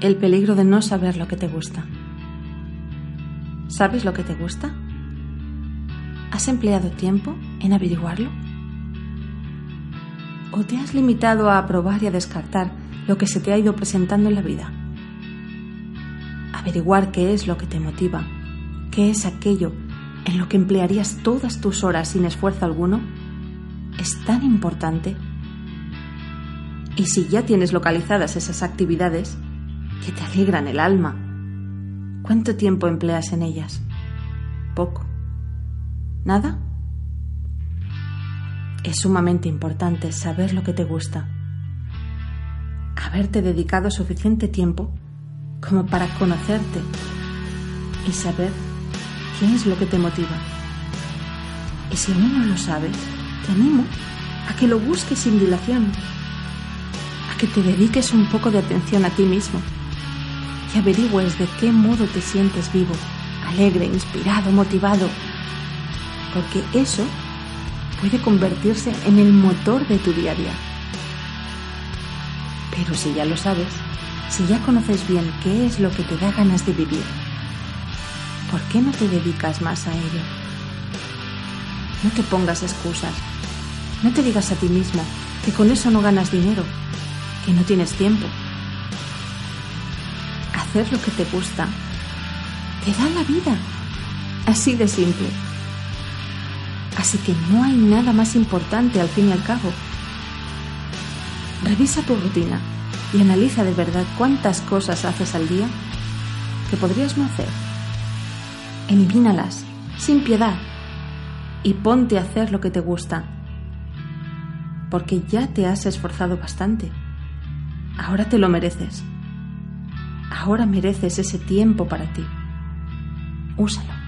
el peligro de no saber lo que te gusta. ¿Sabes lo que te gusta? ¿Has empleado tiempo en averiguarlo? ¿O te has limitado a aprobar y a descartar lo que se te ha ido presentando en la vida? Averiguar qué es lo que te motiva, qué es aquello en lo que emplearías todas tus horas sin esfuerzo alguno, es tan importante. Y si ya tienes localizadas esas actividades que te alegran el alma, ¿cuánto tiempo empleas en ellas? ¿Poco? ¿Nada? Es sumamente importante saber lo que te gusta, haberte dedicado suficiente tiempo como para conocerte y saber qué es lo que te motiva. Y si aún no lo sabes, te animo a que lo busques sin dilación, a que te dediques un poco de atención a ti mismo y averigües de qué modo te sientes vivo, alegre, inspirado, motivado, porque eso puede convertirse en el motor de tu día a día. Pero si ya lo sabes, si ya conoces bien qué es lo que te da ganas de vivir, ¿por qué no te dedicas más a ello? No te pongas excusas. No te digas a ti mismo que con eso no ganas dinero, que no tienes tiempo. Hacer lo que te gusta te da la vida. Así de simple. Así que no hay nada más importante al fin y al cabo. Revisa tu rutina y analiza de verdad cuántas cosas haces al día que podrías no hacer. Elimínalas, sin piedad, y ponte a hacer lo que te gusta, porque ya te has esforzado bastante. Ahora te lo mereces. Ahora mereces ese tiempo para ti. Úsalo.